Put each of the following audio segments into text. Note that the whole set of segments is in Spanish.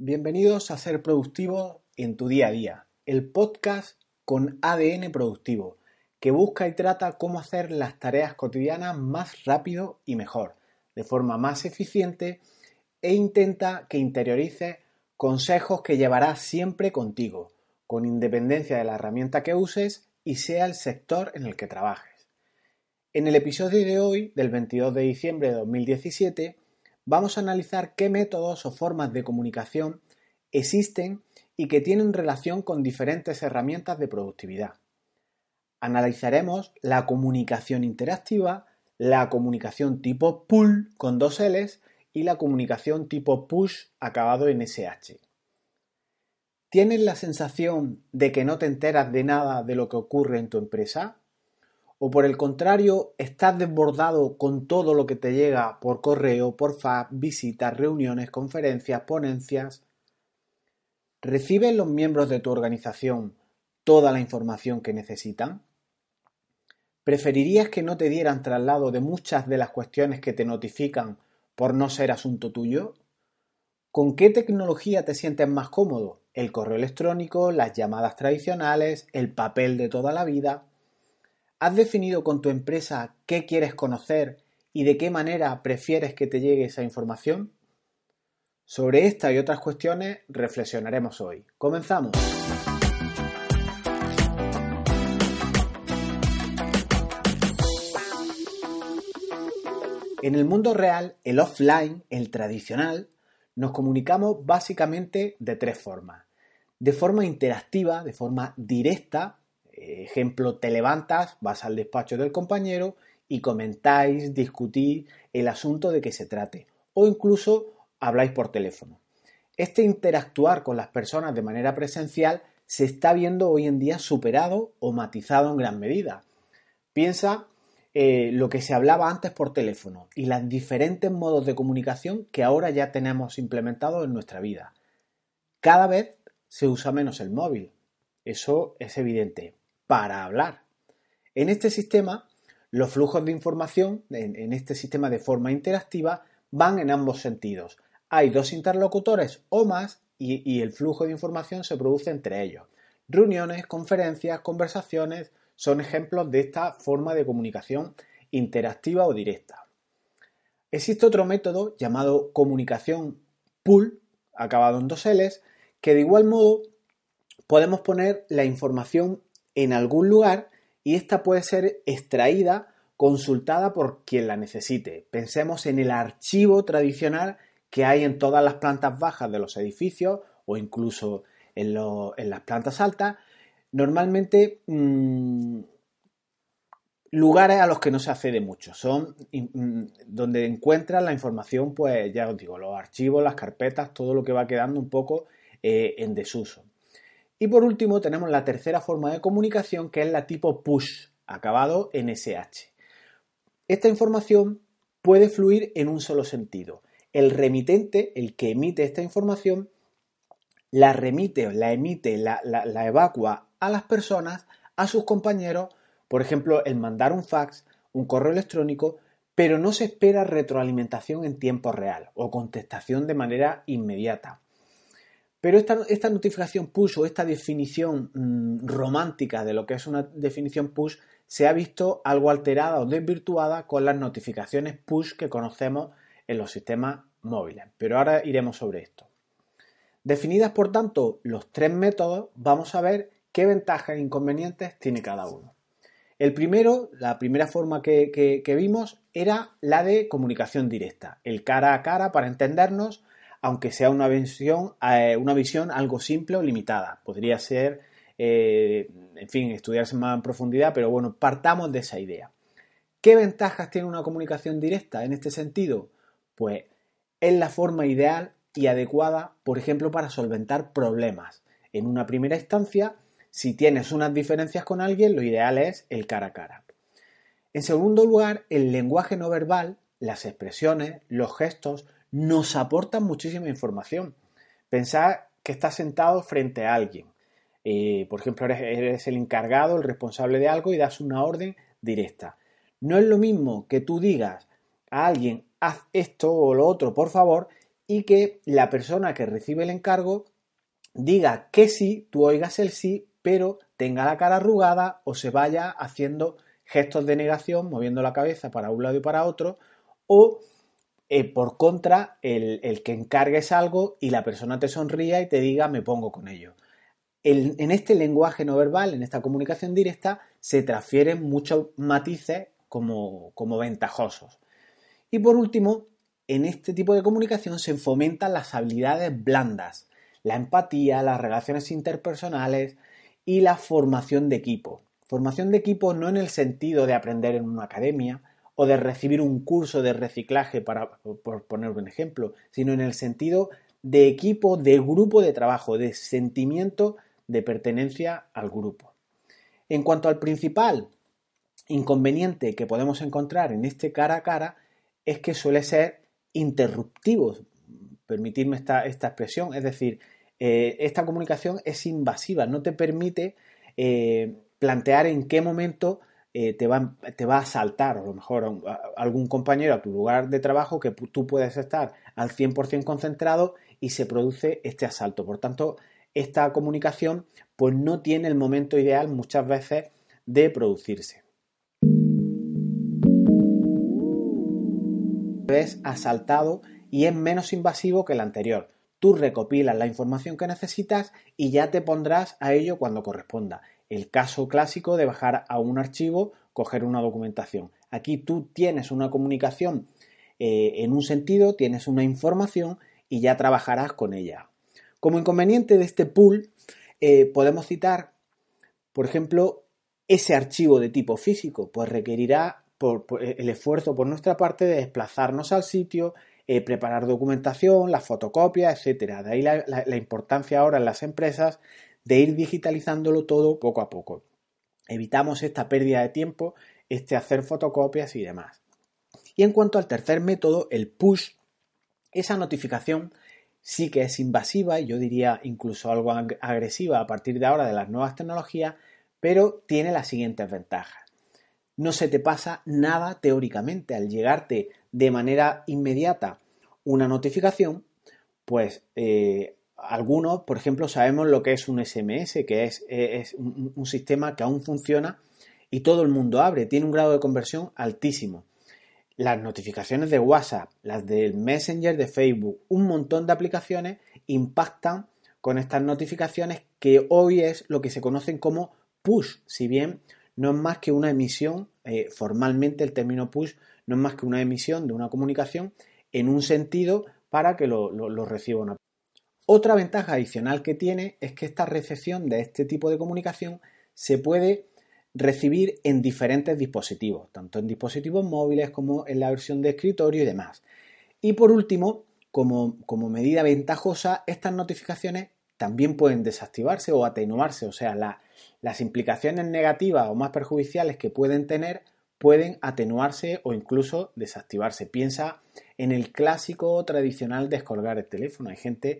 Bienvenidos a Ser Productivo en tu día a día, el podcast con ADN productivo, que busca y trata cómo hacer las tareas cotidianas más rápido y mejor, de forma más eficiente e intenta que interiorices consejos que llevarás siempre contigo, con independencia de la herramienta que uses y sea el sector en el que trabajes. En el episodio de hoy, del 22 de diciembre de 2017, vamos a analizar qué métodos o formas de comunicación existen y que tienen relación con diferentes herramientas de productividad. Analizaremos la comunicación interactiva, la comunicación tipo pull con dos L's y la comunicación tipo push acabado en SH. ¿Tienes la sensación de que no te enteras de nada de lo que ocurre en tu empresa? ¿O por el contrario, estás desbordado con todo lo que te llega por correo, por fax, visitas, reuniones, conferencias, ponencias? ¿Reciben los miembros de tu organización toda la información que necesitan? ¿Preferirías que no te dieran traslado de muchas de las cuestiones que te notifican por no ser asunto tuyo? ¿Con qué tecnología te sientes más cómodo? ¿El correo electrónico, las llamadas tradicionales, el papel de toda la vida? ¿Has definido con tu empresa qué quieres conocer y de qué manera prefieres que te llegue esa información? Sobre esta y otras cuestiones reflexionaremos hoy. Comenzamos. En el mundo real, el offline, el tradicional, nos comunicamos básicamente de tres formas. De forma interactiva, de forma directa, ejemplo, te levantas, vas al despacho del compañero y comentáis, discutís el asunto de que se trate. O incluso habláis por teléfono. Este interactuar con las personas de manera presencial se está viendo hoy en día superado o matizado en gran medida. Piensa eh, lo que se hablaba antes por teléfono y los diferentes modos de comunicación que ahora ya tenemos implementados en nuestra vida. Cada vez se usa menos el móvil. Eso es evidente para hablar. En este sistema, los flujos de información, en, este sistema de forma interactiva, van en ambos sentidos. Hay dos interlocutores o más y, el flujo de información se produce entre ellos. Reuniones, conferencias, conversaciones son ejemplos de esta forma de comunicación interactiva o directa. Existe otro método llamado comunicación pool, acabado en dos L's, que de igual modo podemos poner la información en algún lugar y esta puede ser extraída, consultada por quien la necesite. Pensemos en el archivo tradicional que hay en todas las plantas bajas de los edificios o incluso en, las plantas altas. Normalmente mm, lugares a los que no se accede mucho. Son mm, donde encuentran la información, pues ya os digo, los archivos, las carpetas, todo lo que va quedando un poco eh, en desuso. Y por último tenemos la tercera forma de comunicación que es la tipo push, acabado en SH. Esta información puede fluir en un solo sentido. El remitente, el que emite esta información, la remite la emite, la, la evacua a las personas, a sus compañeros, por ejemplo, el mandar un fax, un correo electrónico, pero no se espera retroalimentación en tiempo real o contestación de manera inmediata. Pero esta, notificación push o esta definición mm, romántica de lo que es una definición push se ha visto algo alterada o desvirtuada con las notificaciones push que conocemos en los sistemas móviles. Pero ahora iremos sobre esto. Definidas, por tanto, los tres métodos, vamos a ver qué ventajas e inconvenientes tiene cada uno. El primero, la primera forma que vimos era la de comunicación directa, el cara a cara para entendernos aunque sea una visión, eh, una visión algo simple o limitada. Podría ser, eh, en fin, estudiarse más en profundidad, pero bueno, partamos de esa idea. ¿Qué ventajas tiene una comunicación directa en este sentido? Pues es la forma ideal y adecuada, por ejemplo, para solventar problemas. En una primera instancia, si tienes unas diferencias con alguien, lo ideal es el cara a cara. En segundo lugar, el lenguaje no verbal, las expresiones, los gestos, nos aportan muchísima información. Pensad que estás sentado frente a alguien. Eh, por ejemplo, eres, el encargado, el responsable de algo y das una orden directa. No es lo mismo que tú digas a alguien, haz esto o lo otro, por favor, y que la persona que recibe el encargo diga que sí, tú oigas el sí, pero tenga la cara arrugada o se vaya haciendo gestos de negación, moviendo la cabeza para un lado y para otro, o eh, por contra, el, que encargues algo y la persona te sonría y te diga me pongo con ello. en este lenguaje no verbal, en esta comunicación directa, se transfieren muchos matices como, como ventajosos. Y por último, en este tipo de comunicación se fomentan las habilidades blandas, la empatía, las relaciones interpersonales y la formación de equipo. Formación de equipo no en el sentido de aprender en una academia o de recibir un curso de reciclaje, para por poner un ejemplo, sino en el sentido de equipo, de grupo de trabajo, de sentimiento de pertenencia al grupo. En cuanto al principal inconveniente que podemos encontrar en este cara a cara, es que suele ser interruptivo, permitirme esta, expresión, es decir, eh, esta comunicación es invasiva, no te permite eh, plantear en qué momento eh, te, va, te, va, a saltar, a lo mejor algún compañero a tu lugar de trabajo que tú puedes estar al 100% concentrado y se produce este asalto. Por tanto, esta comunicación pues no tiene el momento ideal muchas veces de producirse. Es asaltado y es menos invasivo que el anterior. Tú recopilas la información que necesitas y ya te pondrás a ello cuando corresponda. El caso clásico de bajar a un archivo, coger una documentación. Aquí tú tienes una comunicación eh, en un sentido, tienes una información y ya trabajarás con ella. Como inconveniente de este pool, eh, podemos citar, por ejemplo, ese archivo de tipo físico, pues requerirá el esfuerzo por nuestra parte de desplazarnos al sitio, eh, preparar documentación, la fotocopia, etcétera. De ahí la, importancia ahora en las empresas de ir digitalizándolo todo poco a poco. Evitamos esta pérdida de tiempo, este hacer fotocopias y demás. Y en cuanto al tercer método, el push, esa notificación sí que es invasiva yo diría incluso algo agresiva a partir de ahora de las nuevas tecnologías, pero tiene las siguientes ventajas. No se te pasa nada teóricamente al llegarte de manera inmediata una notificación, pues eh, algunos, por ejemplo, sabemos lo que es un SMS, que es, un, sistema que aún funciona y todo el mundo abre, tiene un grado de conversión altísimo. Las notificaciones de WhatsApp, las del Messenger de Facebook, un montón de aplicaciones impactan con estas notificaciones que hoy es lo que se conocen como push, si bien no es más que una emisión, eh, formalmente el término push no es más que una emisión de una comunicación en un sentido para que lo, reciba una otra ventaja adicional que tiene es que esta recepción de este tipo de comunicación se puede recibir en diferentes dispositivos, tanto en dispositivos móviles como en la versión de escritorio y demás. Y por último, como, medida ventajosa, estas notificaciones también pueden desactivarse o atenuarse, o sea, las implicaciones negativas o más perjudiciales que pueden tener pueden atenuarse o incluso desactivarse. Piensa en el clásico tradicional descolgar el teléfono. Hay gente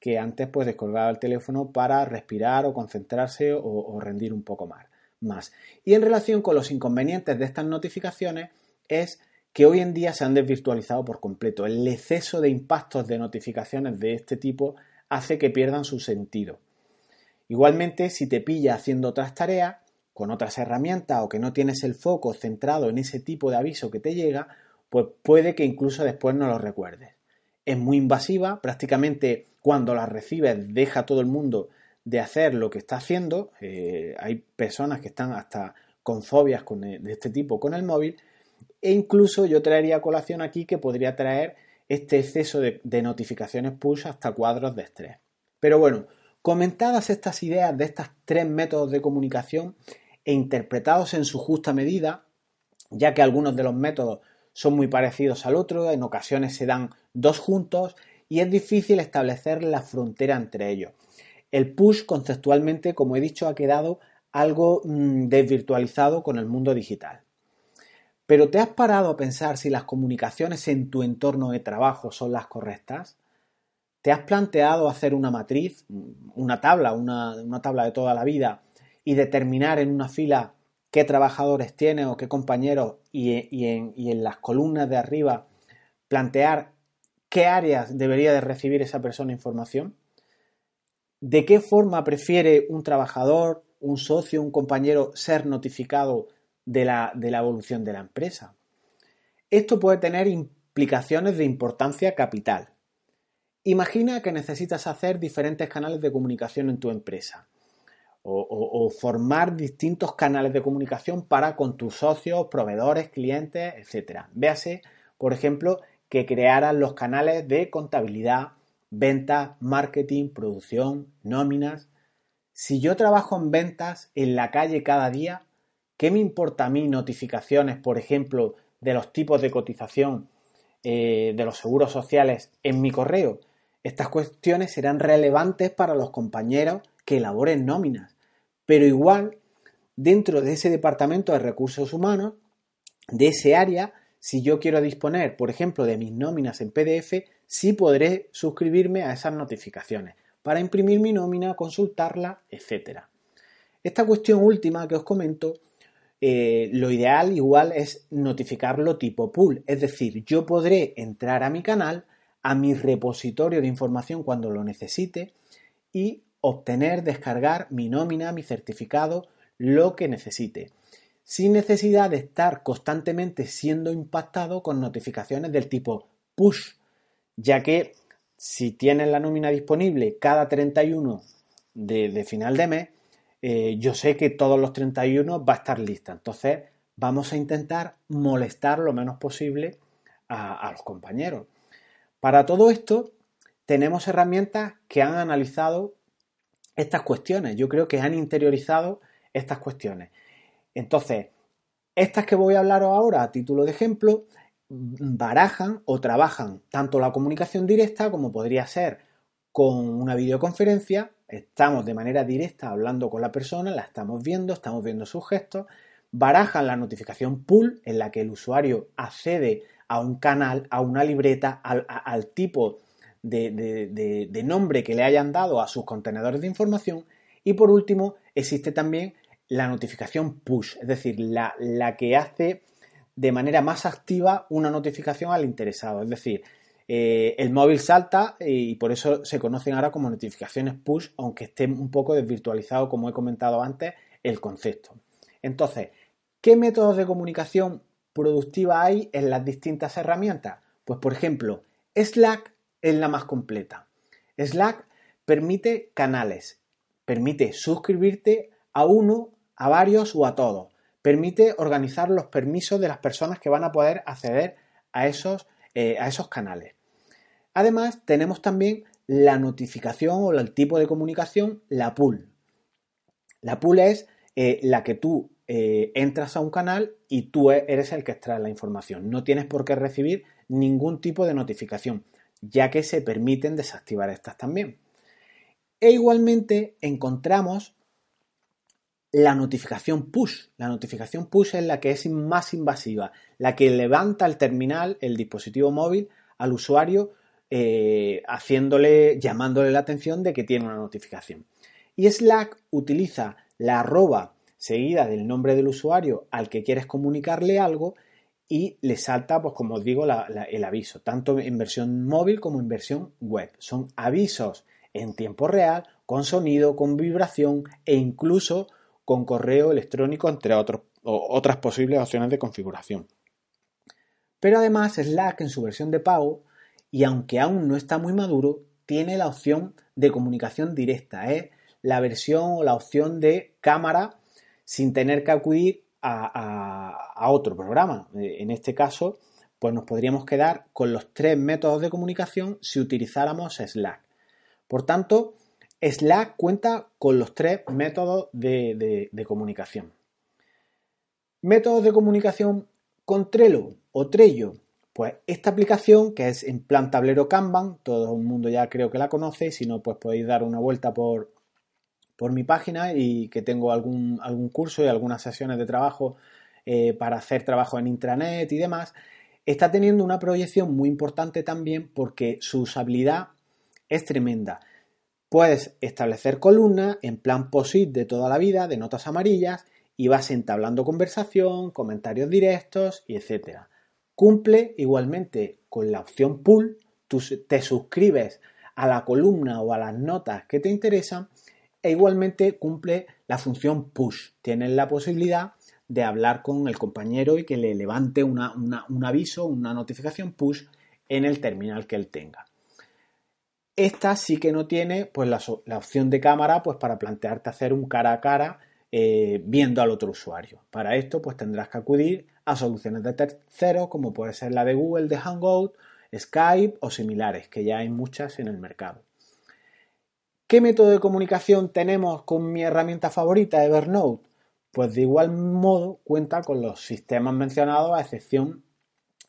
que antes pues descolgaba el teléfono para respirar o concentrarse o, rendir un poco más, más. Y en relación con los inconvenientes de estas notificaciones es que hoy en día se han desvirtualizado por completo. El exceso de impactos de notificaciones de este tipo hace que pierdan su sentido. Igualmente, si te pilla haciendo otras tareas, con otras herramientas o que no tienes el foco centrado en ese tipo de aviso que te llega, pues puede que incluso después no lo recuerdes. Es muy invasiva, prácticamente cuando la recibes deja todo el mundo de hacer lo que está haciendo. Eh, hay personas que están hasta con fobias eh, de este tipo con el móvil. E incluso yo traería a colación aquí que podría traer este exceso de, de notificaciones push hasta cuadros de estrés. Pero bueno, comentadas estas ideas de estos tres métodos de comunicación, e interpretados en su justa medida, ya que algunos de los métodos son muy parecidos al otro, en ocasiones se dan dos juntos y es difícil establecer la frontera entre ellos. El push conceptualmente, como he dicho, ha quedado algo mm, desvirtualizado con el mundo digital. Pero ¿te has parado a pensar si las comunicaciones en tu entorno de trabajo son las correctas? ¿Te has planteado hacer una matriz, una tabla, una, una tabla de toda la vida y determinar en una fila qué trabajadores tiene o qué compañeros y, en, las columnas de arriba plantear qué áreas debería de recibir esa persona información, de qué forma prefiere un trabajador, un socio, un compañero ser notificado de la, de la evolución de la empresa. Esto puede tener implicaciones de importancia capital. Imagina que necesitas hacer diferentes canales de comunicación en tu empresa o, formar distintos canales de comunicación para con tus socios, proveedores, clientes, etc. Véase, por ejemplo, que crearan los canales de contabilidad, ventas, marketing, producción, nóminas. Si yo trabajo en ventas en la calle cada día, ¿qué me importa a mí notificaciones, por ejemplo, de los tipos de cotización eh, de los seguros sociales en mi correo? Estas cuestiones serán relevantes para los compañeros que elaboren nóminas. Pero igual, dentro de ese departamento de recursos humanos, de ese área, si yo quiero disponer, por ejemplo, de mis nóminas en PDF, sí podré suscribirme a esas notificaciones para imprimir mi nómina, consultarla, etc. Esta cuestión última que os comento, eh, lo ideal igual es notificarlo tipo pool, es decir, yo podré entrar a mi canal, a mi repositorio de información cuando lo necesite y obtener, descargar mi nómina, mi certificado, lo que necesite, sin necesidad de estar constantemente siendo impactado con notificaciones del tipo push, ya que si tienes la nómina disponible cada 31 de, final de mes, eh, yo sé que todos los 31 va a estar lista. Entonces, vamos a intentar molestar lo menos posible a los compañeros. Para todo esto, tenemos herramientas que han analizado estas cuestiones. Yo creo que han interiorizado estas cuestiones. Entonces, estas que voy a hablar ahora a título de ejemplo, barajan o trabajan tanto la comunicación directa como podría ser con una videoconferencia. Estamos de manera directa hablando con la persona, la estamos viendo, estamos viendo sus gestos. Barajan la notificación pull en la que el usuario accede a un canal, a una libreta, al tipo de, nombre que le hayan dado a sus contenedores de información. Y por último, existe también la notificación push, es decir, la, que hace de manera más activa una notificación al interesado. Es decir, eh, el móvil salta y por eso se conocen ahora como notificaciones push, aunque esté un poco desvirtualizado, como he comentado antes, el concepto. Entonces, ¿qué métodos de comunicación productiva hay en las distintas herramientas? Pues, por ejemplo, Slack es la más completa. Slack permite canales, permite suscribirte a uno, a varios o a todos. Permite organizar los permisos de las personas que van a poder acceder a esos, eh, a esos canales. Además, tenemos también la notificación o el tipo de comunicación, la pool. La pool es eh, la que tú eh, entras a un canal y tú e-, eres el que extrae la información. No tienes por qué recibir ningún tipo de notificación ya que se permiten desactivar estas también. E igualmente encontramos la notificación push. La notificación push es la que es más invasiva, la que levanta el terminal, el dispositivo móvil, al usuario, eh, haciéndole, llamándole la atención de que tiene una notificación. Y Slack utiliza la arroba seguida del nombre del usuario al que quieres comunicarle algo y le salta, pues como os digo, el aviso, tanto en versión móvil como en versión web. Son avisos en tiempo real, con sonido, con vibración e incluso con correo electrónico, entre otros, otras posibles opciones de configuración. Pero además Slack en su versión de pago, y aunque aún no está muy maduro, tiene la opción de comunicación directa, es la versión o la opción de cámara sin tener que acudir a, otro programa. Eh, en este caso, pues nos podríamos quedar con los tres métodos de comunicación si utilizáramos Slack. Por tanto, Slack cuenta con los tres métodos de, comunicación. Métodos de comunicación con Trello o Trello. Pues esta aplicación, que es en plan tablero Kanban, todo el mundo ya creo que la conoce, si no, pues podéis dar una vuelta por, por mi página y que tengo algún, algún curso y algunas sesiones de trabajo eh, para hacer trabajo en intranet y demás, está teniendo una proyección muy importante también porque su usabilidad es tremenda. Puedes establecer columnas en plan POSIT de toda la vida, de notas amarillas, y vas entablando conversación, comentarios directos etcétera. Cumple igualmente con la opción pull tú te suscribes a la columna o a las notas que te interesan e igualmente cumple la función push. Tienes la posibilidad de hablar con el compañero y que le levante un aviso, una notificación push en el terminal que él tenga. Esta sí que no tiene pues, la, opción de cámara pues, para plantearte hacer un cara a cara eh, viendo al otro usuario. Para esto pues, tendrás que acudir a soluciones de terceros como puede ser la de Google de Hangout, Skype o similares, que ya hay muchas en el mercado. ¿Qué método de comunicación tenemos con mi herramienta favorita, Evernote? Pues de igual modo cuenta con los sistemas mencionados a excepción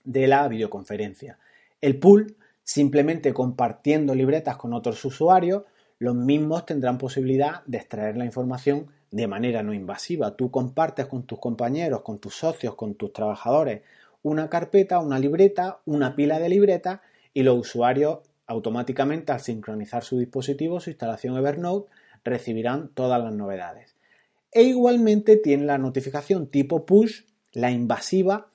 de la videoconferencia. El pool, simplemente compartiendo libretas con otros usuarios, los mismos tendrán posibilidad de extraer la información de manera no invasiva. Tú compartes con tus compañeros, con tus socios, con tus trabajadores una carpeta, una libreta, una pila de libretas y los usuarios automáticamente al sincronizar su dispositivo, su instalación Evernote, recibirán todas las novedades. E igualmente tiene la notificación tipo push, la invasiva,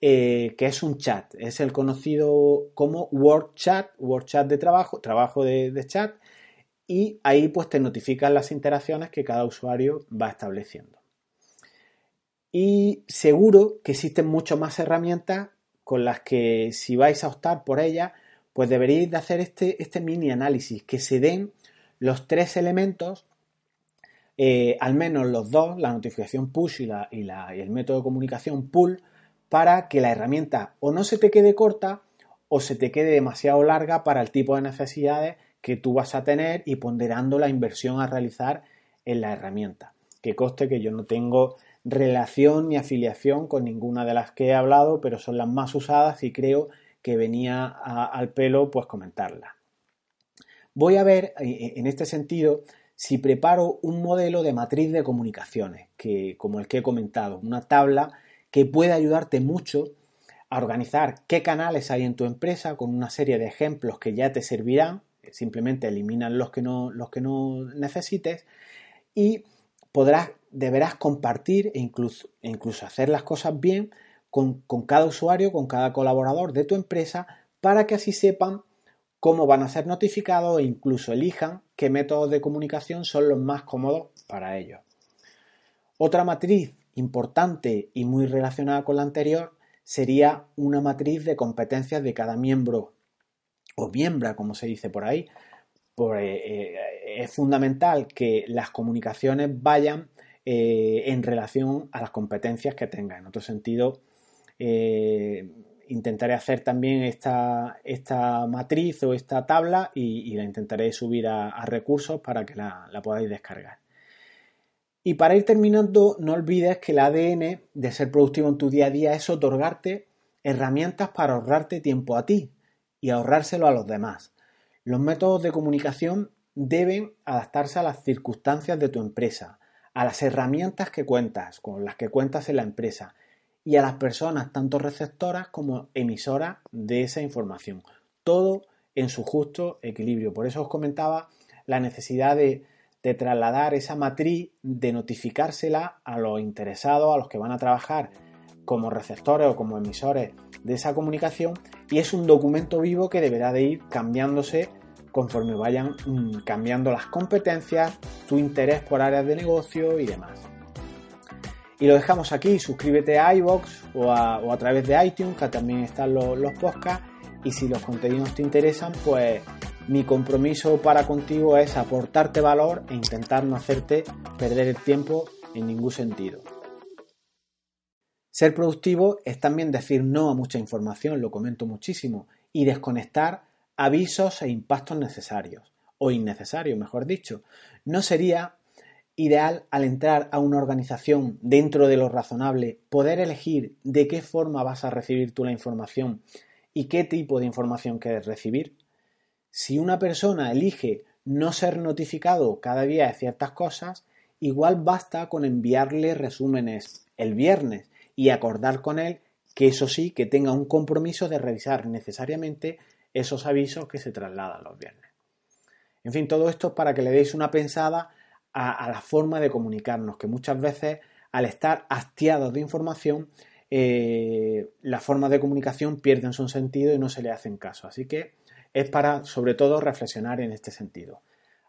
eh, que es un chat, es el conocido como Word Chat, Word Chat de trabajo, trabajo de, chat, y ahí pues te notifican las interacciones que cada usuario va estableciendo. Y seguro que existen muchas más herramientas con las que si vais a optar por ellas, pues deberíais de hacer este, este mini análisis, que se den los tres elementos, eh, al menos los dos, la notificación push y, la, y el método de comunicación pull, para que la herramienta o no se te quede corta o se te quede demasiado larga para el tipo de necesidades que tú vas a tener y ponderando la inversión a realizar en la herramienta. Que coste que yo no tengo relación ni afiliación con ninguna de las que he hablado, pero son las más usadas y creo que venía al pelo pues comentarla. Voy a ver eh, eh, en este sentido si preparo un modelo de matriz de comunicaciones, que, como el que he comentado, una tabla que puede ayudarte mucho a organizar qué canales hay en tu empresa con una serie de ejemplos que ya te servirán, simplemente eliminan los que no, los que no necesites y podrás, deberás compartir e incluso, e incluso hacer las cosas bien con, con cada usuario, con cada colaborador de tu empresa para que así sepan cómo van a ser notificados e incluso elijan qué métodos de comunicación son los más cómodos para ellos. Otra matriz importante y muy relacionada con la anterior sería una matriz de competencias de cada miembro o miembra, como se dice por ahí. Eh, es fundamental que las comunicaciones vayan eh, en relación a las competencias que tenga. En otro sentido, eh, intentaré hacer también esta, esta, matriz o esta tabla y, la intentaré subir a, recursos para que la podáis descargar. Y para ir terminando, no olvides que el ADN de ser productivo en tu día a día es otorgarte herramientas para ahorrarte tiempo a ti y ahorrárselo a los demás. Los métodos de comunicación deben adaptarse a las circunstancias de tu empresa, a las herramientas que cuentas, con las que cuentas en la empresa y a las personas, tanto receptoras como emisoras de esa información. Todo en su justo equilibrio. Por eso os comentaba la necesidad de de trasladar esa matriz, de notificársela a los interesados, a los que van a trabajar como receptores o como emisores de esa comunicación y es un documento vivo que deberá de ir cambiándose conforme vayan mm, cambiando las competencias, tu interés por áreas de negocio y demás. Y lo dejamos aquí, suscríbete a iBox o a, través de iTunes, que también están los, los podcasts, y si los contenidos te interesan, pues mi compromiso para contigo es aportarte valor e intentar no hacerte perder el tiempo en ningún sentido. Ser productivo es también decir no a mucha información, lo comento muchísimo, y desconectar avisos e impactos necesarios, o innecesarios, mejor dicho. No sería ideal al entrar a una organización dentro de lo razonable poder elegir de qué forma vas a recibir tú la información y qué tipo de información quieres recibir. Si una persona elige no ser notificado cada día de ciertas cosas, igual basta con enviarle resúmenes el viernes y acordar con él que eso sí, que tenga un compromiso de revisar necesariamente esos avisos que se trasladan los viernes. En fin, todo esto es para que le deis una pensada a, la forma de comunicarnos, que muchas veces al estar hastiados de información, eh, la forma de comunicación pierde su sentido y no se le hacen caso. Así que es para sobre todo reflexionar en este sentido.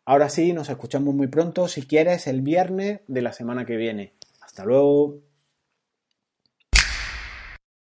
Ahora sí, nos escuchamos muy pronto, si quieres, el viernes de la semana que viene. Hasta luego.